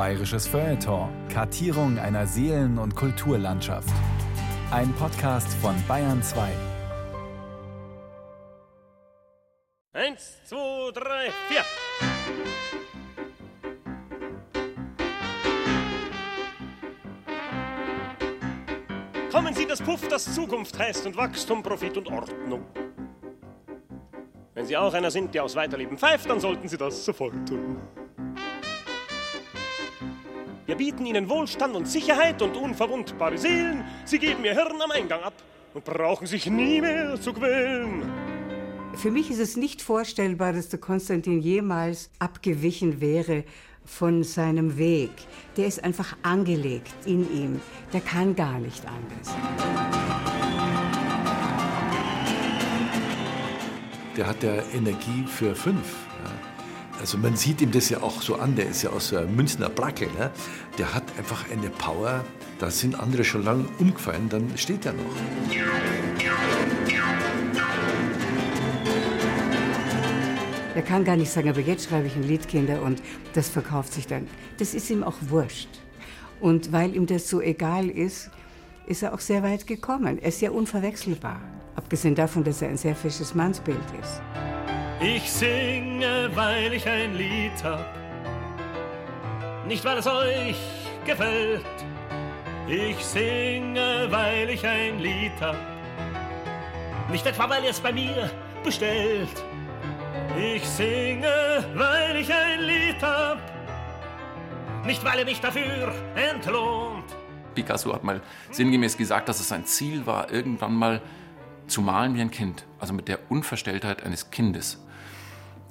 Bayerisches Feuilleton. Kartierung einer Seelen- und Kulturlandschaft. Ein Podcast von Bayern 2. Eins, zwei, drei, vier. Kommen Sie das Puff, das Zukunft heißt und Wachstum, Profit und Ordnung. Wenn Sie auch einer sind, der aus Weiterleben pfeift, dann sollten Sie das sofort tun. Wir bieten Ihnen Wohlstand und Sicherheit und unverwundbare Seelen. Sie geben Ihr Hirn am Eingang ab und brauchen sich nie mehr zu quälen. Für mich ist es nicht vorstellbar, dass der Konstantin jemals abgewichen wäre von seinem Weg. Der ist einfach angelegt in ihm. Der kann gar nicht anders. Der hat ja Energie für fünf. Also man sieht ihm das ja auch so an, der ist ja aus der Münchner Placke. Ne? Der hat einfach eine Power, da sind andere schon lange umgefallen, dann steht er noch. Er kann gar nicht sagen, aber jetzt schreibe ich ein Lied, Kinder, und das verkauft sich dann. Das ist ihm auch wurscht. Und weil ihm das so egal ist, ist er auch sehr weit gekommen. Er ist ja unverwechselbar. Abgesehen davon, dass er ein sehr fisches Mannsbild ist. Ich singe, weil ich ein Lied hab, nicht weil es euch gefällt. Ich singe, weil ich ein Lied hab, nicht etwa weil ihr es bei mir bestellt. Ich singe, weil ich ein Lied hab, nicht weil ihr mich dafür entlohnt. Picasso hat mal sinngemäß gesagt, dass es sein Ziel war, irgendwann mal zu malen wie ein Kind, also mit der Unverstelltheit eines Kindes.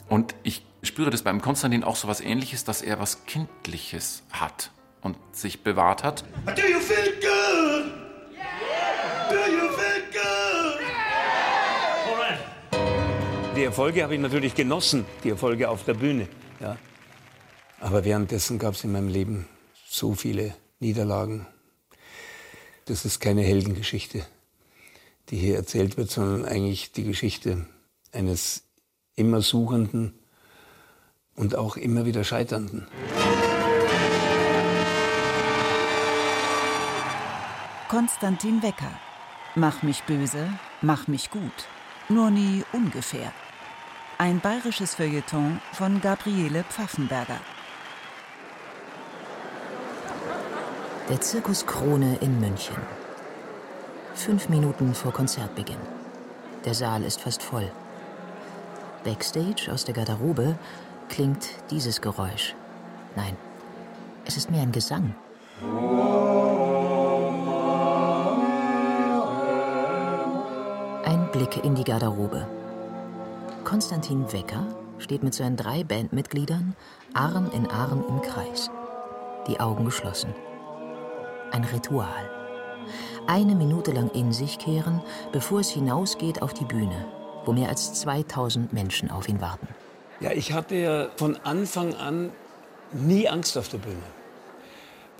Und ich spüre das beim Konstantin auch so was ähnliches, dass er was Kindliches hat und sich bewahrt hat. Do you feel good? Do you feel good? Alright. Die Erfolge habe ich natürlich genossen, die Erfolge auf der Bühne. Ja. Aber währenddessen gab es in meinem Leben so viele Niederlagen. Das ist keine Heldengeschichte, die hier erzählt wird, sondern eigentlich die Geschichte eines immer Suchenden und auch immer wieder Scheiternden. Konstantin Wecker. Mach mich böse, mach mich gut. Nur nie ungefähr. Ein bayerisches Feuilleton von Gabriele Pfaffenberger. Der Zirkus Krone in München. Fünf Minuten vor Konzertbeginn. Der Saal ist fast voll. Backstage aus der Garderobe klingt dieses Geräusch. Nein, es ist mehr ein Gesang. Ein Blick in die Garderobe. Konstantin Wecker steht mit seinen drei Bandmitgliedern Arm in Arm im Kreis. Die Augen geschlossen. Ein Ritual. Eine Minute lang in sich kehren, bevor es hinausgeht auf die Bühne, wo mehr als 2000 Menschen auf ihn warten. Ja, ich hatte ja von Anfang an nie Angst auf der Bühne.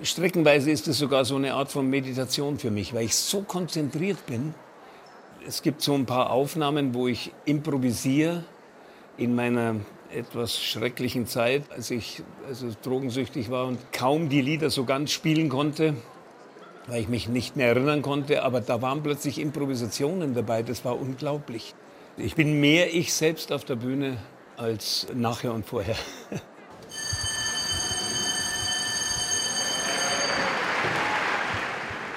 Streckenweise ist es sogar so eine Art von Meditation für mich, weil ich so konzentriert bin. Es gibt so ein paar Aufnahmen, wo ich improvisiere in meiner etwas schrecklichen Zeit, als ich also drogensüchtig war und kaum die Lieder so ganz spielen konnte, weil ich mich nicht mehr erinnern konnte. Aber da waren plötzlich Improvisationen dabei, das war unglaublich. Ich bin mehr ich selbst auf der Bühne als nachher und vorher.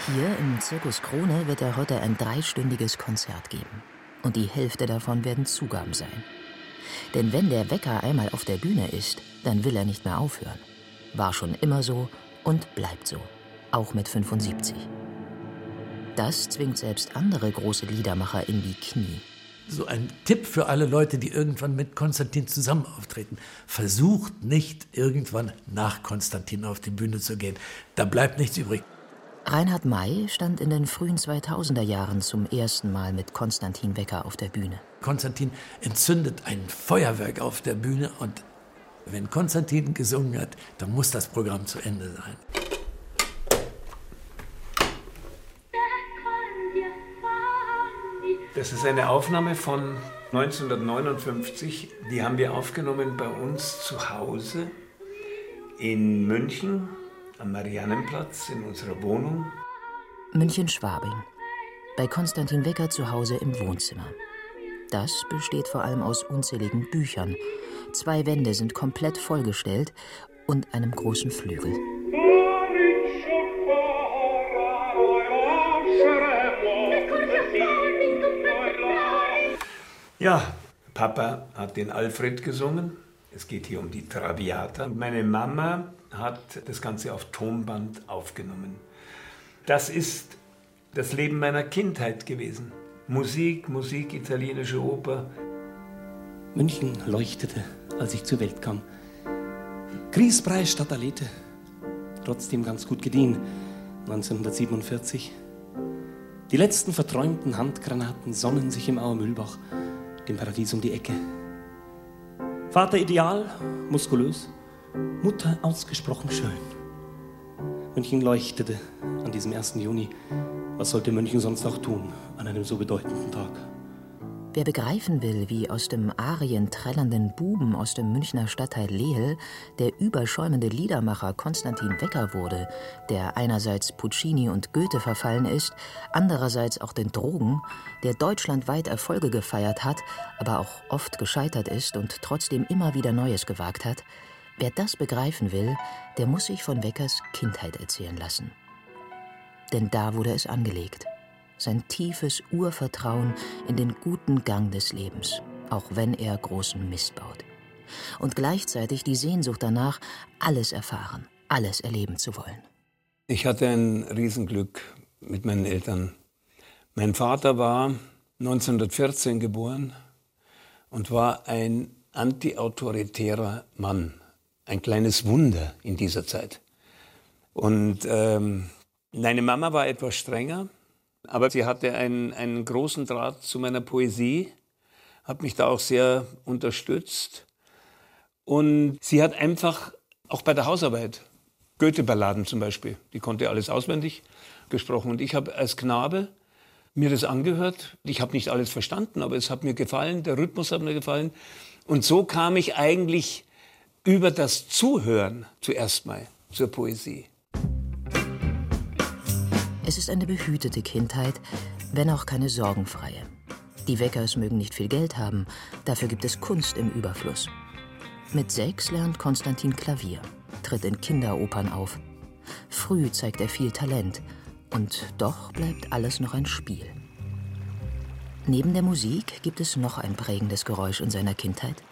Hier im Zirkus Krone wird er heute ein dreistündiges Konzert geben. Und die Hälfte davon werden Zugaben sein. Denn wenn der Wecker einmal auf der Bühne ist, dann will er nicht mehr aufhören. War schon immer so und bleibt so. Auch mit 75. Das zwingt selbst andere große Liedermacher in die Knie. So ein Tipp für alle Leute, die irgendwann mit Konstantin zusammen auftreten. Versucht nicht irgendwann nach Konstantin auf die Bühne zu gehen. Da bleibt nichts übrig. Reinhard May stand in den frühen 2000er Jahren zum ersten Mal mit Konstantin Wecker auf der Bühne. Konstantin entzündet ein Feuerwerk auf der Bühne und wenn Konstantin gesungen hat, dann muss das Programm zu Ende sein. Das ist eine Aufnahme von 1959. Die haben wir aufgenommen bei uns zu Hause in München am Mariannenplatz in unserer Wohnung. München-Schwabing. Bei Konstantin Wecker zu Hause im Wohnzimmer. Das besteht vor allem aus unzähligen Büchern. Zwei Wände sind komplett vollgestellt und einem großen Flügel. Ja, Papa hat den Alfred gesungen. Es geht hier um die Traviata. Meine Mama hat das Ganze auf Tonband aufgenommen. Das ist das Leben meiner Kindheit gewesen. Musik, Musik, italienische Oper. München leuchtete, als ich zur Welt kam. Griesbrei statt Alete. Trotzdem ganz gut gediehen. 1947. Die letzten verträumten Handgranaten sonnen sich im Auer Mühlbach dem Paradies um die Ecke. Vater ideal, muskulös, Mutter ausgesprochen schön. München leuchtete an diesem 1. Juni. Was sollte München sonst auch tun an einem so bedeutenden Tag? Wer begreifen will, wie aus dem Arien trällernden Buben aus dem Münchner Stadtteil Lehel der überschäumende Liedermacher Konstantin Wecker wurde, der einerseits Puccini und Goethe verfallen ist, andererseits auch den Drogen, der deutschlandweit Erfolge gefeiert hat, aber auch oft gescheitert ist und trotzdem immer wieder Neues gewagt hat, wer das begreifen will, der muss sich von Weckers Kindheit erzählen lassen. Denn da wurde es angelegt sein tiefes Urvertrauen in den guten Gang des Lebens, auch wenn er großen Mist baut. Und gleichzeitig die Sehnsucht danach, alles erfahren, alles erleben zu wollen. Ich hatte ein Riesenglück mit meinen Eltern. Mein Vater war 1914 geboren und war ein antiautoritärer Mann, ein kleines Wunder in dieser Zeit. Und ähm, meine Mama war etwas strenger, aber sie hatte einen, einen großen Draht zu meiner Poesie, hat mich da auch sehr unterstützt. Und sie hat einfach auch bei der Hausarbeit, Goethe-Balladen zum Beispiel, die konnte alles auswendig gesprochen. Und ich habe als Knabe mir das angehört. Ich habe nicht alles verstanden, aber es hat mir gefallen, der Rhythmus hat mir gefallen. Und so kam ich eigentlich über das Zuhören zuerst mal zur Poesie. Es ist eine behütete Kindheit, wenn auch keine sorgenfreie. Die Weckers mögen nicht viel Geld haben, dafür gibt es Kunst im Überfluss. Mit sechs lernt Konstantin Klavier, tritt in Kinderopern auf. Früh zeigt er viel Talent und doch bleibt alles noch ein Spiel. Neben der Musik gibt es noch ein prägendes Geräusch in seiner Kindheit.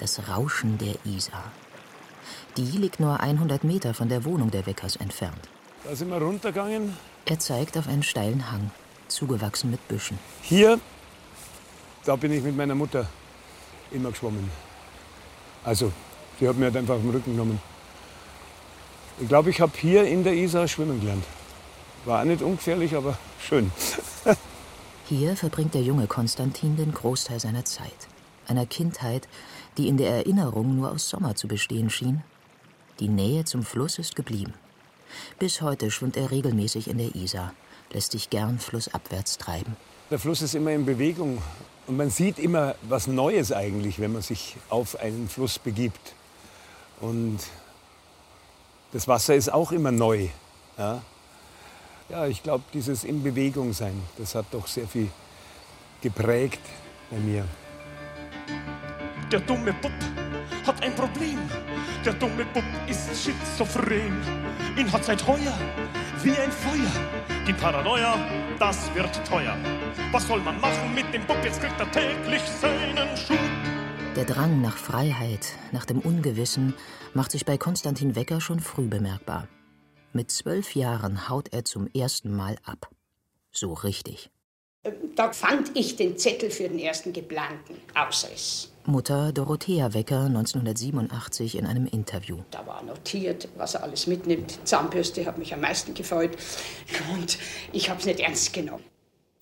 Das Rauschen der Isar. Die liegt nur 100 Meter von der Wohnung der Weckers entfernt. Da sind wir runtergegangen, er zeigt auf einen steilen Hang, zugewachsen mit Büschen. Hier, da bin ich mit meiner Mutter immer geschwommen. Also, sie hat mir halt einfach auf den Rücken genommen. Ich glaube, ich habe hier in der Isar schwimmen gelernt. War auch nicht ungefährlich, aber schön. hier verbringt der junge Konstantin den Großteil seiner Zeit. Einer Kindheit, die in der Erinnerung nur aus Sommer zu bestehen schien. Die Nähe zum Fluss ist geblieben. Bis heute schwimmt er regelmäßig in der Isar, lässt sich gern flussabwärts treiben. Der Fluss ist immer in Bewegung und man sieht immer was Neues eigentlich, wenn man sich auf einen Fluss begibt. Und das Wasser ist auch immer neu. Ja, ja ich glaube, dieses in Bewegung sein, das hat doch sehr viel geprägt bei mir. Der dumme Bub hat ein Problem. Der dumme Bub ist schizophren. Ihn hat seit heuer wie ein Feuer. Die Paranoia, das wird teuer. Was soll man machen mit dem Bub? Jetzt kriegt er täglich seinen Schub. Der Drang nach Freiheit, nach dem Ungewissen, macht sich bei Konstantin Wecker schon früh bemerkbar. Mit zwölf Jahren haut er zum ersten Mal ab. So richtig. Da fand ich den Zettel für den ersten geplanten Ausriss. Mutter Dorothea Wecker 1987 in einem Interview. Da war notiert, was er alles mitnimmt. Zahnbürste hat mich am meisten gefreut. Und ich habe es nicht ernst genommen.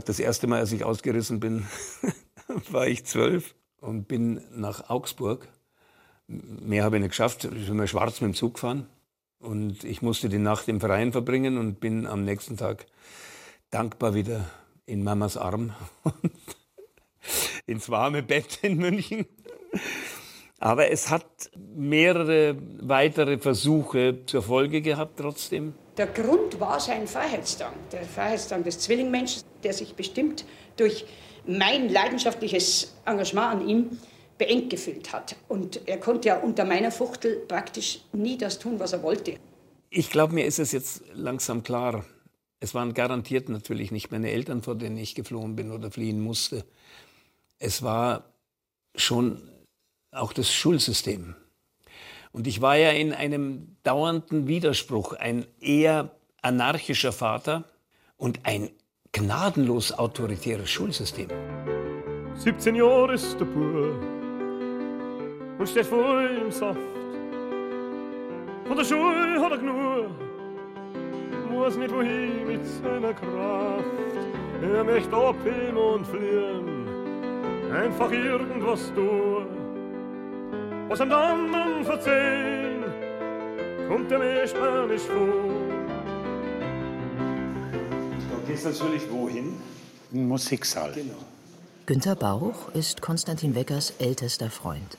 Das erste Mal, als ich ausgerissen bin, war ich zwölf und bin nach Augsburg. Mehr habe ich nicht geschafft. Ich bin mal schwarz mit dem Zug gefahren. Und ich musste die Nacht im Verein verbringen und bin am nächsten Tag dankbar wieder in Mamas Arm ins warme Bett in München. Aber es hat mehrere weitere Versuche zur Folge gehabt trotzdem. Der Grund war sein Freiheitsdrang, der Freiheitsdrang des Zwillingmenschen, der sich bestimmt durch mein leidenschaftliches Engagement an ihm beengt gefühlt hat. Und er konnte ja unter meiner Fuchtel praktisch nie das tun, was er wollte. Ich glaube, mir ist es jetzt langsam klar. Es waren garantiert natürlich nicht meine Eltern, vor denen ich geflohen bin oder fliehen musste. Es war schon auch das Schulsystem. Und ich war ja in einem dauernden Widerspruch, ein eher anarchischer Vater und ein gnadenlos autoritäres Schulsystem. 17 Jahre ist der Bub und steht voll im Saft. Von der Schule hat er genug, muss nicht wohin mit seiner Kraft. Er möchte abheben und fliehen, einfach irgendwas tun was am anderen verzehn, kommt er mir spanisch vor. Du gehst natürlich wohin? In Musiksaal. Genau. Günter Bauch ist Konstantin Weckers ältester Freund.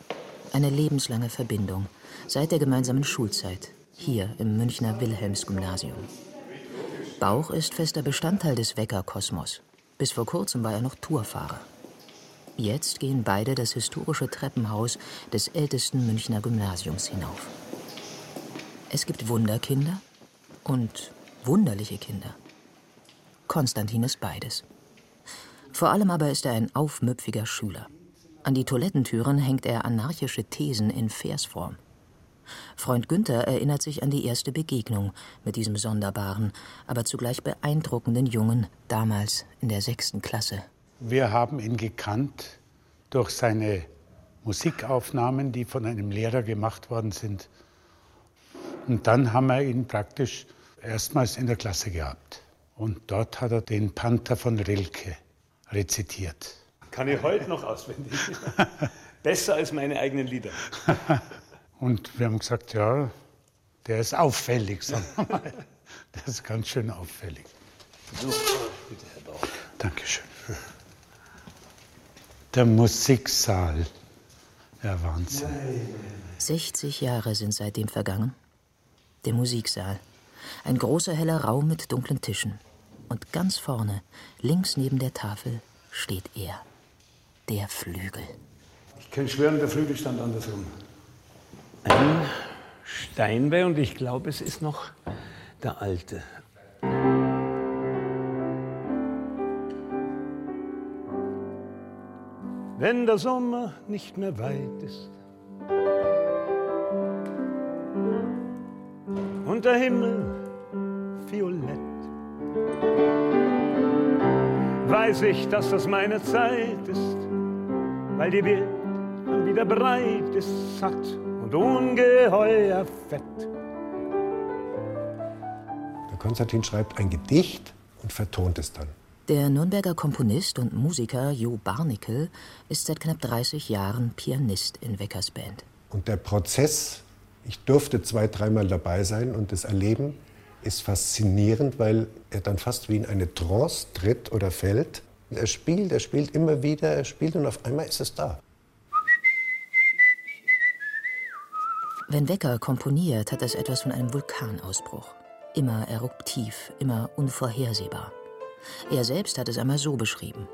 Eine lebenslange Verbindung seit der gemeinsamen Schulzeit hier im Münchner Wilhelmsgymnasium. Bauch ist fester Bestandteil des Wecker-Kosmos. Bis vor kurzem war er noch Tourfahrer. Jetzt gehen beide das historische Treppenhaus des ältesten Münchner Gymnasiums hinauf. Es gibt Wunderkinder und wunderliche Kinder. Konstantin ist beides. Vor allem aber ist er ein aufmüpfiger Schüler. An die Toilettentüren hängt er anarchische Thesen in Versform. Freund Günther erinnert sich an die erste Begegnung mit diesem sonderbaren, aber zugleich beeindruckenden Jungen damals in der sechsten Klasse. Wir haben ihn gekannt durch seine Musikaufnahmen, die von einem Lehrer gemacht worden sind. Und dann haben wir ihn praktisch erstmals in der Klasse gehabt. Und dort hat er den Panther von Rilke rezitiert. Kann ich heute noch auswendig. Besser als meine eigenen Lieder. Und wir haben gesagt, ja, der ist auffällig, sagen wir mal. Der ist ganz schön auffällig. So, bitte, Herr Bauch. Dankeschön. Der Musiksaal. Ja, Wahnsinn. 60 Jahre sind seitdem vergangen. Der Musiksaal. Ein großer heller Raum mit dunklen Tischen. Und ganz vorne, links neben der Tafel, steht er. Der Flügel. Ich kann schwören, der Flügel stand andersrum. Ein Steinbeil und ich glaube, es ist noch der alte. Wenn der Sommer nicht mehr weit ist und der Himmel violett, weiß ich, dass das meine Zeit ist, weil die Welt dann wieder breit ist, satt und ungeheuer fett. Der Konstantin schreibt ein Gedicht und vertont es dann. Der Nürnberger Komponist und Musiker Jo Barnickel ist seit knapp 30 Jahren Pianist in Weckers Band. Und der Prozess, ich durfte zwei, dreimal dabei sein und das Erleben ist faszinierend, weil er dann fast wie in eine Trance tritt oder fällt. Er spielt, er spielt immer wieder, er spielt und auf einmal ist es da. Wenn Wecker komponiert, hat das etwas von einem Vulkanausbruch. Immer eruptiv, immer unvorhersehbar. Er selbst hat es einmal so beschrieben.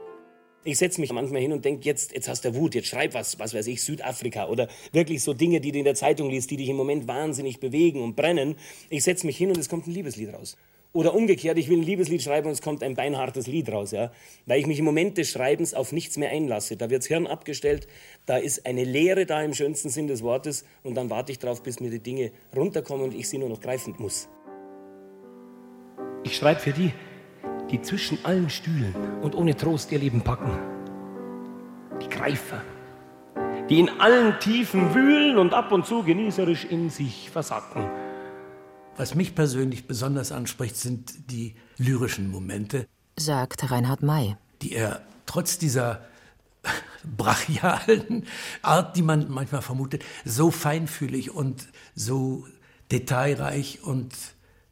Ich setze mich manchmal hin und denke, jetzt, jetzt hast du Wut, jetzt schreib was, was weiß ich, Südafrika oder wirklich so Dinge, die du in der Zeitung liest, die dich im Moment wahnsinnig bewegen und brennen. Ich setze mich hin und es kommt ein Liebeslied raus. Oder umgekehrt, ich will ein Liebeslied schreiben und es kommt ein beinhartes Lied raus, ja? weil ich mich im Moment des Schreibens auf nichts mehr einlasse. Da wirds Hirn abgestellt, da ist eine Leere da im schönsten Sinn des Wortes und dann warte ich darauf, bis mir die Dinge runterkommen und ich sie nur noch greifen muss. Ich schreibe für die, die zwischen allen Stühlen und ohne Trost ihr Leben packen. Die Greifer, die in allen Tiefen wühlen und ab und zu genießerisch in sich versacken. Was mich persönlich besonders anspricht, sind die lyrischen Momente, sagt Reinhard May, die er trotz dieser brachialen Art, die man manchmal vermutet, so feinfühlig und so detailreich und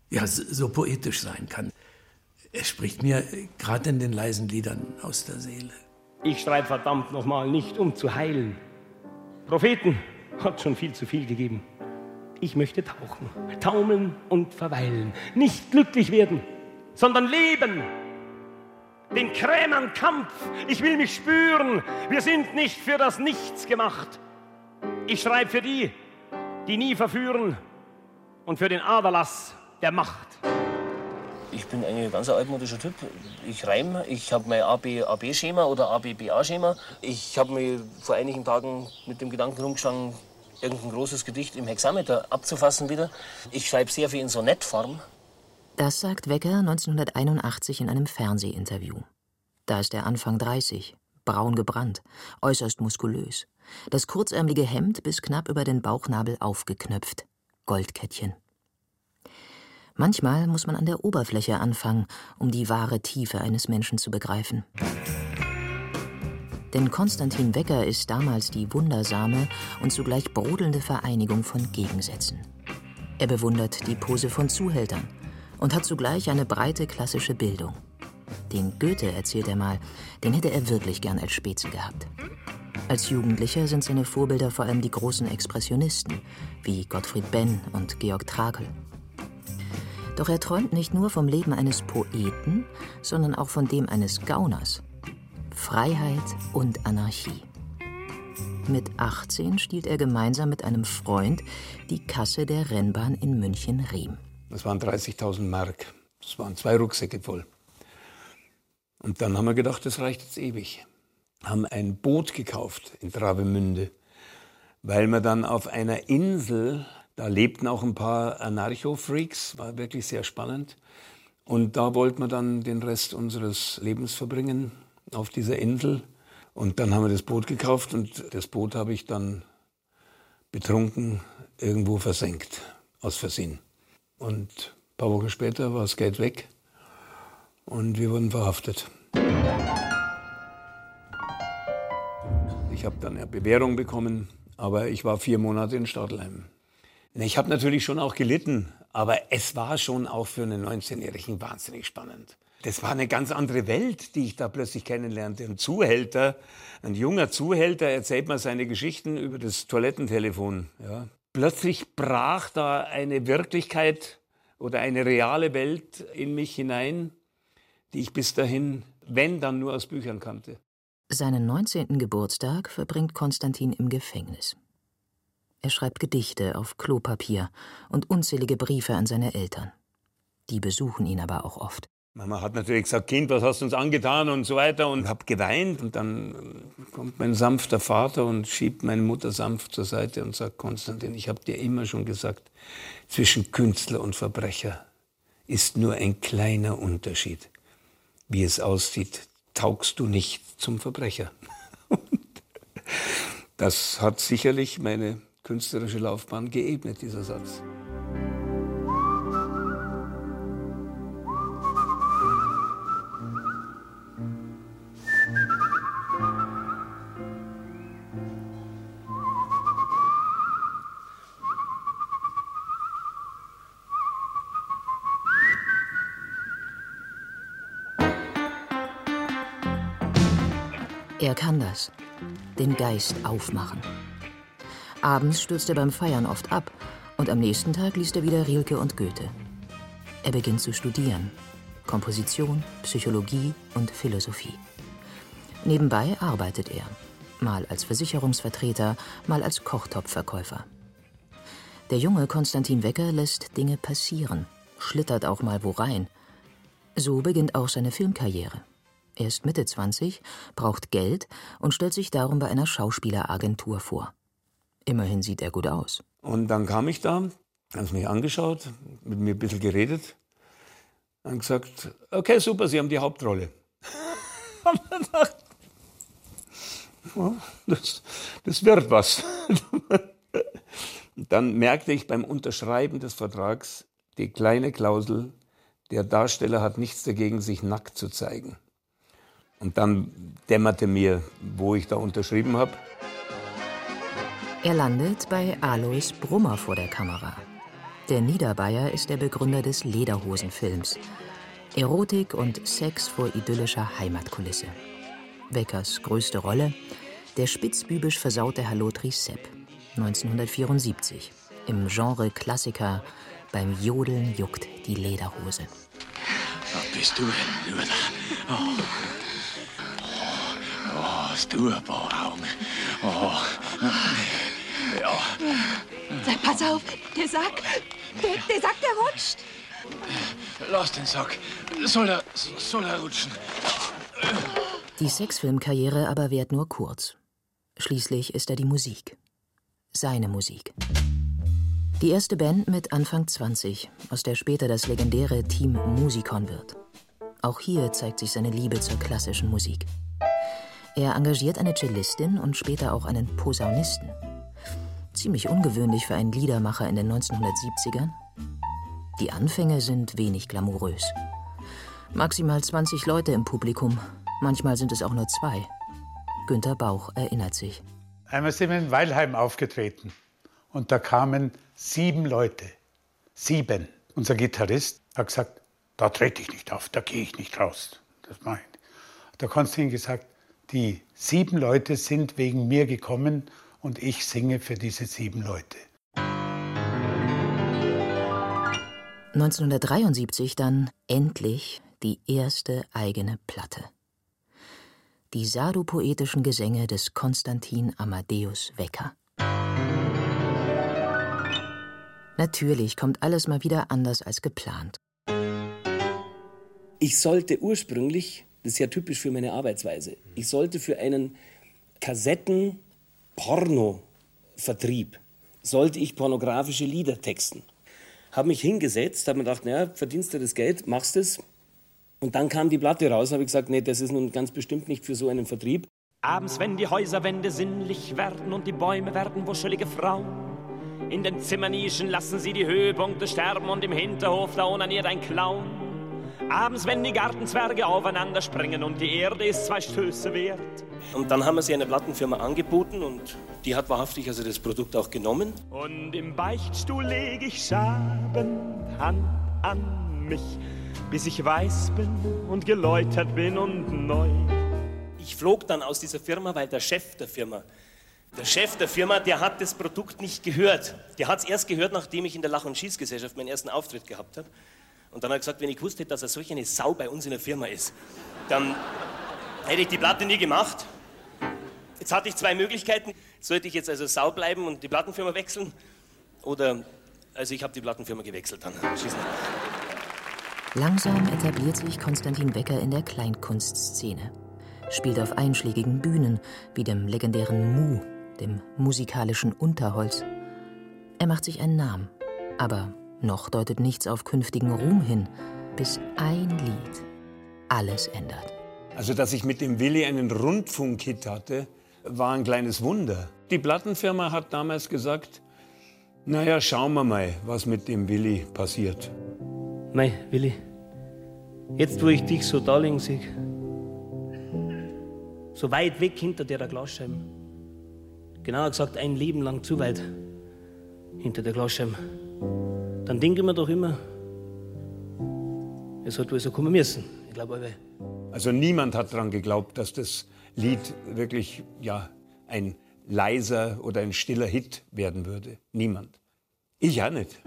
ja, so poetisch sein kann. Er spricht mir gerade in den leisen Liedern aus der Seele. Ich schreibe verdammt nochmal nicht, um zu heilen. Propheten, hat schon viel zu viel gegeben. Ich möchte tauchen, taumeln und verweilen. Nicht glücklich werden, sondern leben. Den Krämern Kampf. Ich will mich spüren. Wir sind nicht für das Nichts gemacht. Ich schreibe für die, die nie verführen und für den Aderlass der Macht. Ich bin ein ganz altmodischer Typ. Ich reime, ich habe mein AB-AB-Schema oder ABBA-Schema. Ich habe mir vor einigen Tagen mit dem Gedanken rumgeschlagen, irgendein großes Gedicht im Hexameter abzufassen wieder. Ich schreibe sehr viel in Sonettform. Das sagt Wecker 1981 in einem Fernsehinterview. Da ist er Anfang 30, braun gebrannt, äußerst muskulös. Das kurzärmelige Hemd bis knapp über den Bauchnabel aufgeknöpft. Goldkettchen. Manchmal muss man an der Oberfläche anfangen, um die wahre Tiefe eines Menschen zu begreifen. Denn Konstantin Wecker ist damals die wundersame und zugleich brodelnde Vereinigung von Gegensätzen. Er bewundert die Pose von Zuhältern und hat zugleich eine breite klassische Bildung. Den Goethe, erzählt er mal, den hätte er wirklich gern als Spezi gehabt. Als Jugendlicher sind seine Vorbilder vor allem die großen Expressionisten wie Gottfried Benn und Georg Trakl. Doch er träumt nicht nur vom Leben eines Poeten, sondern auch von dem eines Gauners. Freiheit und Anarchie. Mit 18 stiehlt er gemeinsam mit einem Freund die Kasse der Rennbahn in München-Riem. Das waren 30.000 Mark. Das waren zwei Rucksäcke voll. Und dann haben wir gedacht, das reicht jetzt ewig. Haben ein Boot gekauft in Travemünde, weil wir dann auf einer Insel da lebten auch ein paar Anarcho-Freaks, war wirklich sehr spannend. Und da wollten wir dann den Rest unseres Lebens verbringen auf dieser Insel. Und dann haben wir das Boot gekauft und das Boot habe ich dann betrunken irgendwo versenkt, aus Versehen. Und ein paar Wochen später war das Geld weg und wir wurden verhaftet. Ich habe dann eine Bewährung bekommen, aber ich war vier Monate in Stadelheim. Ich habe natürlich schon auch gelitten, aber es war schon auch für einen 19-Jährigen wahnsinnig spannend. Das war eine ganz andere Welt, die ich da plötzlich kennenlernte. Ein Zuhälter, ein junger Zuhälter erzählt mir seine Geschichten über das Toilettentelefon. Ja. Plötzlich brach da eine Wirklichkeit oder eine reale Welt in mich hinein, die ich bis dahin, wenn dann nur aus Büchern kannte. Seinen 19. Geburtstag verbringt Konstantin im Gefängnis. Er schreibt Gedichte auf Klopapier und unzählige Briefe an seine Eltern. Die besuchen ihn aber auch oft. Mama hat natürlich gesagt, Kind, was hast du uns angetan und so weiter und hab geweint. Und dann kommt mein sanfter Vater und schiebt meine Mutter sanft zur Seite und sagt, Konstantin, ich habe dir immer schon gesagt, zwischen Künstler und Verbrecher ist nur ein kleiner Unterschied. Wie es aussieht, taugst du nicht zum Verbrecher. das hat sicherlich meine künstlerische Laufbahn geebnet, dieser Satz. Er kann das. Den Geist aufmachen. Abends stürzt er beim Feiern oft ab und am nächsten Tag liest er wieder Rilke und Goethe. Er beginnt zu studieren. Komposition, Psychologie und Philosophie. Nebenbei arbeitet er. Mal als Versicherungsvertreter, mal als Kochtopfverkäufer. Der junge Konstantin Wecker lässt Dinge passieren, schlittert auch mal wo rein. So beginnt auch seine Filmkarriere. Er ist Mitte 20, braucht Geld und stellt sich darum bei einer Schauspieleragentur vor. Immerhin sieht er gut aus. Und dann kam ich da, haben sie mich angeschaut, mit mir ein bisschen geredet und gesagt, okay, super, Sie haben die Hauptrolle. das, das wird was. dann merkte ich beim Unterschreiben des Vertrags die kleine Klausel, der Darsteller hat nichts dagegen, sich nackt zu zeigen. Und dann dämmerte mir, wo ich da unterschrieben habe. Er landet bei Alois Brummer vor der Kamera. Der Niederbayer ist der Begründer des Lederhosenfilms. Erotik und Sex vor idyllischer Heimatkulisse. Weckers größte Rolle, der spitzbübisch versaute Halotri Sepp. 1974. Im Genre Klassiker Beim Jodeln juckt die Lederhose. Was bist du denn, Luder? Oh. Oh, hast du ein paar Augen. Oh. Ja. Sag, pass auf, der Sack, der, der Sack, der rutscht. Lass den Sack. Soll er, soll er rutschen? Die Sexfilmkarriere aber währt nur kurz. Schließlich ist er die Musik. Seine Musik. Die erste Band mit Anfang 20, aus der später das legendäre Team Musikon wird. Auch hier zeigt sich seine Liebe zur klassischen Musik. Er engagiert eine Cellistin und später auch einen Posaunisten. Ziemlich ungewöhnlich für einen Liedermacher in den 1970ern. Die Anfänge sind wenig glamourös. Maximal 20 Leute im Publikum, manchmal sind es auch nur zwei. Günter Bauch erinnert sich. Einmal sind wir in Weilheim aufgetreten und da kamen sieben Leute. Sieben. Unser Gitarrist hat gesagt, da trete ich nicht auf, da gehe ich nicht raus. Das ich nicht. Der Konstantin gesagt, die sieben Leute sind wegen mir gekommen und ich singe für diese sieben Leute. 1973 dann endlich die erste eigene Platte. Die sadopoetischen Gesänge des Konstantin Amadeus Wecker. Natürlich kommt alles mal wieder anders als geplant. Ich sollte ursprünglich, das ist ja typisch für meine Arbeitsweise, ich sollte für einen Kassetten-Porno-Vertrieb, sollte ich pornografische Lieder texten. Habe mich hingesetzt, habe mir gedacht, naja, verdienst du das Geld, machst es. Und dann kam die Platte raus, habe ich gesagt, nee, das ist nun ganz bestimmt nicht für so einen Vertrieb. Abends, wenn die Häuserwände sinnlich werden und die Bäume werden wuschelige Frauen. In den Zimmernischen lassen sie die Höhepunkte sterben und im Hinterhof da onaniert ein Clown. Abends, wenn die Gartenzwerge aufeinander springen und die Erde ist zwei Stöße wert. Und dann haben wir sie einer Plattenfirma angeboten und die hat wahrhaftig also das Produkt auch genommen. Und im Beichtstuhl leg ich schabend Hand an mich, bis ich weiß bin und geläutert bin und neu. Ich flog dann aus dieser Firma, weil der Chef der Firma, der Chef der Firma, der hat das Produkt nicht gehört. Der hat es erst gehört, nachdem ich in der Lach- und Schießgesellschaft meinen ersten Auftritt gehabt habe. Und dann hat er gesagt, wenn ich gewusst hätte, dass er solch eine Sau bei uns in der Firma ist, dann hätte ich die Platte nie gemacht. Jetzt hatte ich zwei Möglichkeiten. Sollte ich jetzt also Sau bleiben und die Plattenfirma wechseln? Oder, also ich habe die Plattenfirma gewechselt dann. Schießen. Langsam etabliert sich Konstantin Wecker in der Kleinkunstszene. Spielt auf einschlägigen Bühnen wie dem legendären Mu, dem musikalischen Unterholz. Er macht sich einen Namen. Aber noch deutet nichts auf künftigen Ruhm hin, bis ein Lied alles ändert. Also, dass ich mit dem Willi einen Rundfunkhit hatte, war ein kleines Wunder. Die Plattenfirma hat damals gesagt, naja, schauen wir mal, was mit dem Willi passiert. Mei, Willi, jetzt wo ich dich so da liegen sehe, so weit weg hinter der Glasscheibe, genauer gesagt ein Leben lang zu weit hinter der Glasscheibe, dann denke ich mir doch immer, es hat wohl so kommen müssen. Ich glaube, aber Also niemand hat daran geglaubt, dass das Lied wirklich ja, ein leiser oder ein stiller Hit werden würde. Niemand. Ich auch nicht.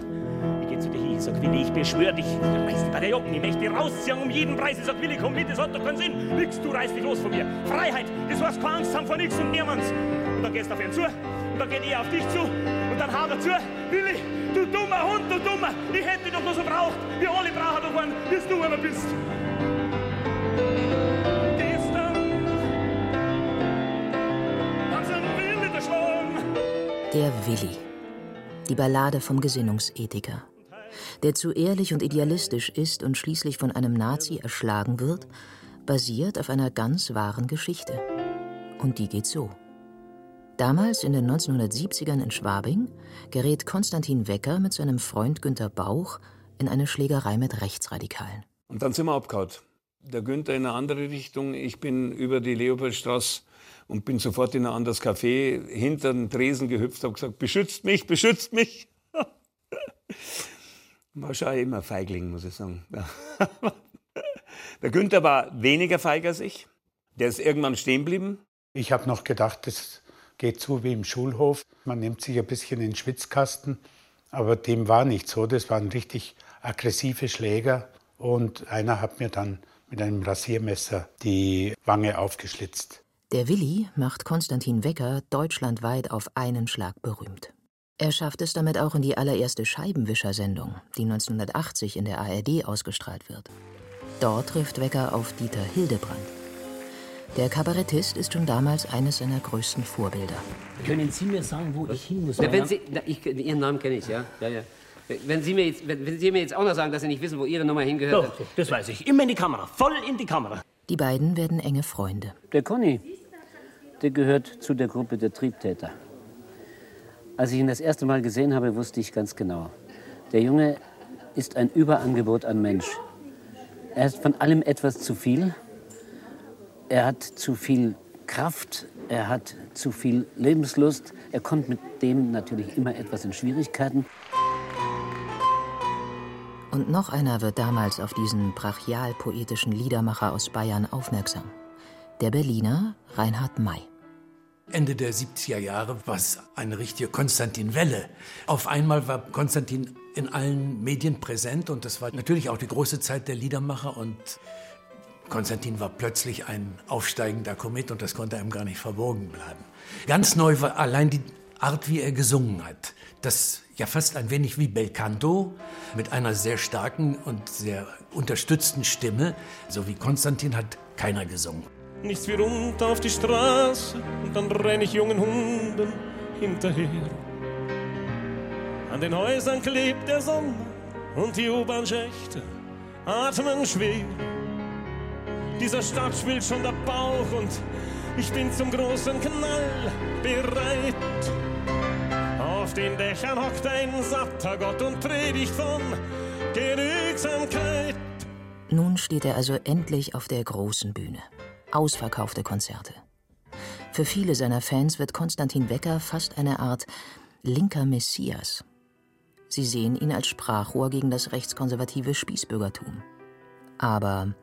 Ich geh zu dir hin, ich sag, Willi, ich beschwör dich, du reißt bei der Jocken, ich möchte dich rausziehen um jeden Preis. Ich sag, Willi, komm mit, das hat doch keinen Sinn. Nix, du reißt dich los von mir. Freiheit, das heißt keine Angst haben vor nichts und niemands. Und dann gehst du auf ihn zu, und dann geht er auf dich zu, und dann haut er zu. Willi, dummer Hund, du dummer, ich hätte dich doch nur so braucht. Wir alle brauchen doch einen, bis du einer bist. Der Willi. Die Ballade vom Gesinnungsethiker. Der zu ehrlich und idealistisch ist und schließlich von einem Nazi erschlagen wird, basiert auf einer ganz wahren Geschichte. Und die geht so. Damals in den 1970ern in Schwabing gerät Konstantin Wecker mit seinem Freund Günter Bauch in eine Schlägerei mit Rechtsradikalen. Und dann sind wir abgehauen. Der Günther in eine andere Richtung, ich bin über die Leopoldstraße und bin sofort in ein anderes Café hinter den Tresen gehüpft, habe gesagt, beschützt mich, beschützt mich. War schon immer Feigling, muss ich sagen. Der Günther war weniger feig als ich. Der ist irgendwann stehen geblieben. Ich habe noch gedacht, das geht zu wie im Schulhof. Man nimmt sich ein bisschen in den Schwitzkasten, aber dem war nicht so. Das waren richtig aggressive Schläger und einer hat mir dann mit einem Rasiermesser die Wange aufgeschlitzt. Der Willi macht Konstantin Wecker deutschlandweit auf einen Schlag berühmt. Er schafft es damit auch in die allererste Scheibenwischer-Sendung, die 1980 in der ARD ausgestrahlt wird. Dort trifft Wecker auf Dieter Hildebrand. Der Kabarettist ist schon damals eines seiner größten Vorbilder. Können Sie mir sagen, wo ich hin muss? Na, wenn Sie, na, ich, Ihren Namen kenne ich, ja. ja, ja. Wenn Sie, mir jetzt, wenn, wenn Sie mir jetzt auch noch sagen, dass Sie nicht wissen, wo Ihre Nummer hingehört. Doch, das weiß ich. Immer in die Kamera. Voll in die Kamera. Die beiden werden enge Freunde. Der Conny, der gehört zu der Gruppe der Triebtäter. Als ich ihn das erste Mal gesehen habe, wusste ich ganz genau, der Junge ist ein Überangebot an Mensch. Er hat von allem etwas zu viel. Er hat zu viel Kraft, er hat zu viel Lebenslust. Er kommt mit dem natürlich immer etwas in Schwierigkeiten. Und noch einer wird damals auf diesen brachial-poetischen Liedermacher aus Bayern aufmerksam. Der Berliner Reinhard May. Ende der 70er Jahre war es eine richtige Konstantin-Welle. Auf einmal war Konstantin in allen Medien präsent und das war natürlich auch die große Zeit der Liedermacher und Konstantin war plötzlich ein aufsteigender Komet und das konnte einem gar nicht verborgen bleiben. Ganz neu war allein die Art, wie er gesungen hat. Das ja fast ein wenig wie Belcanto mit einer sehr starken und sehr unterstützten Stimme. So wie Konstantin hat keiner gesungen. Nichts wie runter auf die Straße und dann renn ich jungen Hunden hinterher. An den Häusern klebt der Sommer und die U-Bahn-Schächte atmen schwer. Dieser Stadt spielt schon der Bauch und ich bin zum großen Knall bereit. Auf den Dächern hockt ein satter Gott und predigt von Genügsamkeit. Nun steht er also endlich auf der großen Bühne. Ausverkaufte Konzerte. Für viele seiner Fans wird Konstantin Wecker fast eine Art linker Messias. Sie sehen ihn als Sprachrohr gegen das rechtskonservative Spießbürgertum. Aber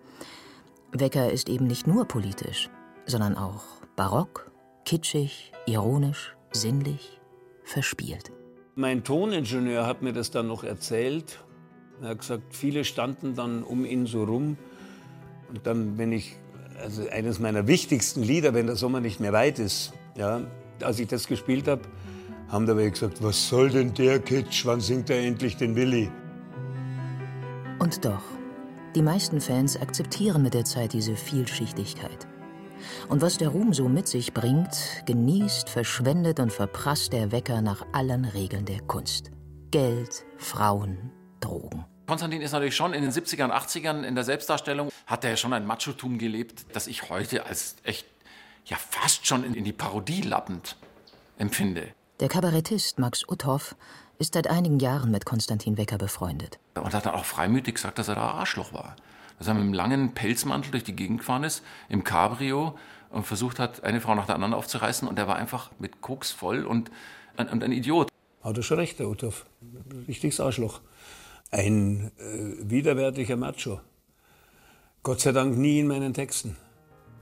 Wecker ist eben nicht nur politisch, sondern auch barock, kitschig, ironisch, sinnlich, verspielt. Mein Toningenieur hat mir das dann noch erzählt. Er hat gesagt, viele standen dann um ihn so rum. Und dann, wenn ich, also eines meiner wichtigsten Lieder, wenn der Sommer nicht mehr weit ist, ja, als ich das gespielt habe, haben dabei gesagt, was soll denn der Kitsch, wann singt er endlich den Willi? Und doch, die meisten Fans akzeptieren mit der Zeit diese Vielschichtigkeit. Und was der Ruhm so mit sich bringt, genießt, verschwendet und verprasst der Wecker nach allen Regeln der Kunst. Geld, Frauen, Drogen. Konstantin ist natürlich schon in den 70er und 80ern in der Selbstdarstellung, hat er schon ein Machotum gelebt, das ich heute als echt, ja fast schon in die Parodie lappend empfinde. Der Kabarettist Max Uthoff ist seit einigen Jahren mit Konstantin Wecker befreundet. Und hat dann auch freimütig gesagt, dass er da Arschloch war. Dass er mit einem langen Pelzmantel durch die Gegend gefahren ist, im Cabrio und versucht hat, eine Frau nach der anderen aufzureißen. Und er war einfach mit Koks voll und, und, und ein Idiot. Hat er schon recht, der Uthoff. Richtiges Arschloch. Ein äh, widerwärtiger Macho. Gott sei Dank nie in meinen Texten.